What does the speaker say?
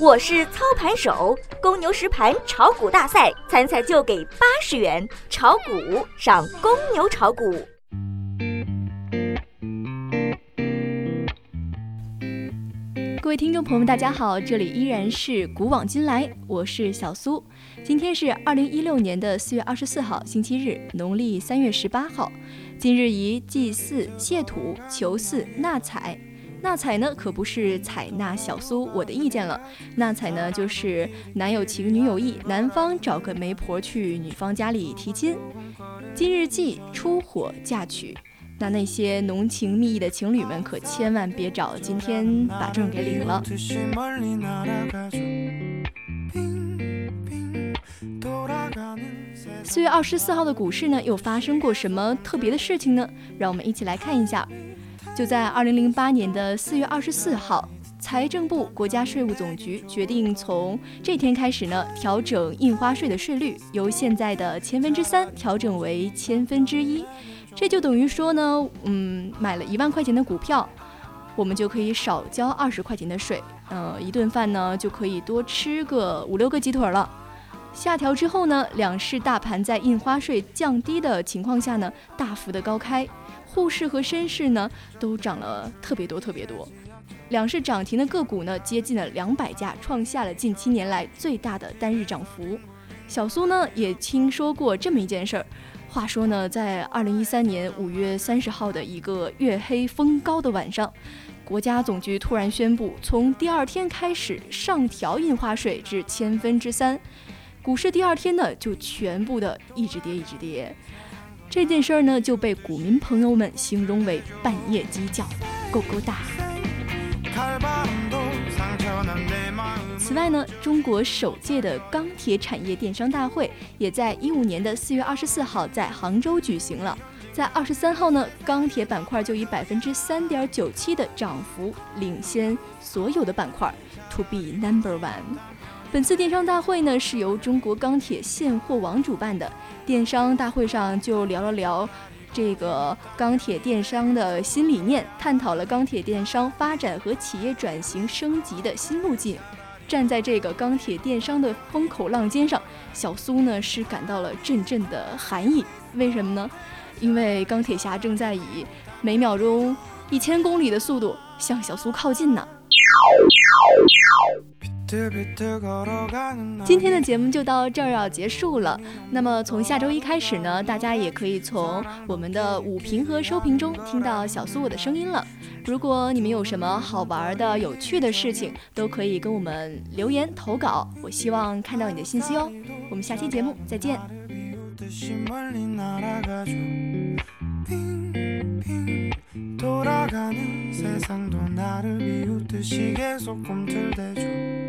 我是操盘手，公牛实盘炒股大赛参赛就给八十元，炒股上公牛炒股。各位听众朋友们，大家好，这里依然是古往今来，我是小苏。今天是二零一六年的四月二十四号，星期日，农历三月十八号。今日宜祭祀、谢土、求嗣、纳采。纳采呢，可不是采纳小苏我的意见了。纳采呢，就是男有情，女有意，男方找个媒婆去女方家里提亲。今日祭出火嫁娶，那那些浓情蜜意的情侣们，可千万别找今天把证给领了。四月二十四号的股市呢，又发生过什么特别的事情呢？让我们一起来看一下。就在二零零八年的四月二十四号，财政部、国家税务总局决定从这天开始呢，调整印花税的税率，由现在的千分之三调整为千分之一。这就等于说呢，嗯，买了一万块钱的股票，我们就可以少交二十块钱的税，呃，一顿饭呢就可以多吃个五六个鸡腿了。下调之后呢，两市大盘在印花税降低的情况下呢，大幅的高开。沪市和深市呢都涨了特别多特别多，两市涨停的个股呢接近了两百家，创下了近七年来最大的单日涨幅。小苏呢也听说过这么一件事儿，话说呢，在二零一三年五月三十号的一个月黑风高的晚上，国家总局突然宣布，从第二天开始上调印花税至千分之三，股市第二天呢就全部的一直跌一直跌。这件事儿呢，就被股民朋友们形容为半夜鸡叫，够够大。此外呢，中国首届的钢铁产业电商大会也在一五年的四月二十四号在杭州举行了。在二十三号呢，钢铁板块就以百分之三点九七的涨幅领先所有的板块，to be number one。本次电商大会呢，是由中国钢铁现货网主办的。电商大会上就聊了聊这个钢铁电商的新理念，探讨了钢铁电商发展和企业转型升级的新路径。站在这个钢铁电商的风口浪尖上，小苏呢是感到了阵阵的寒意。为什么呢？因为钢铁侠正在以每秒钟一千公里的速度向小苏靠近呢。今天的节目就到这儿要结束了。那么从下周一开始呢，大家也可以从我们的午评和收评中听到小苏我的声音了。如果你们有什么好玩的、有趣的事情，都可以跟我们留言投稿。我希望看到你的信息哦。我们下期节目再见。 돌아가는 세상도 나를 비웃듯이 계속 꿈틀대죠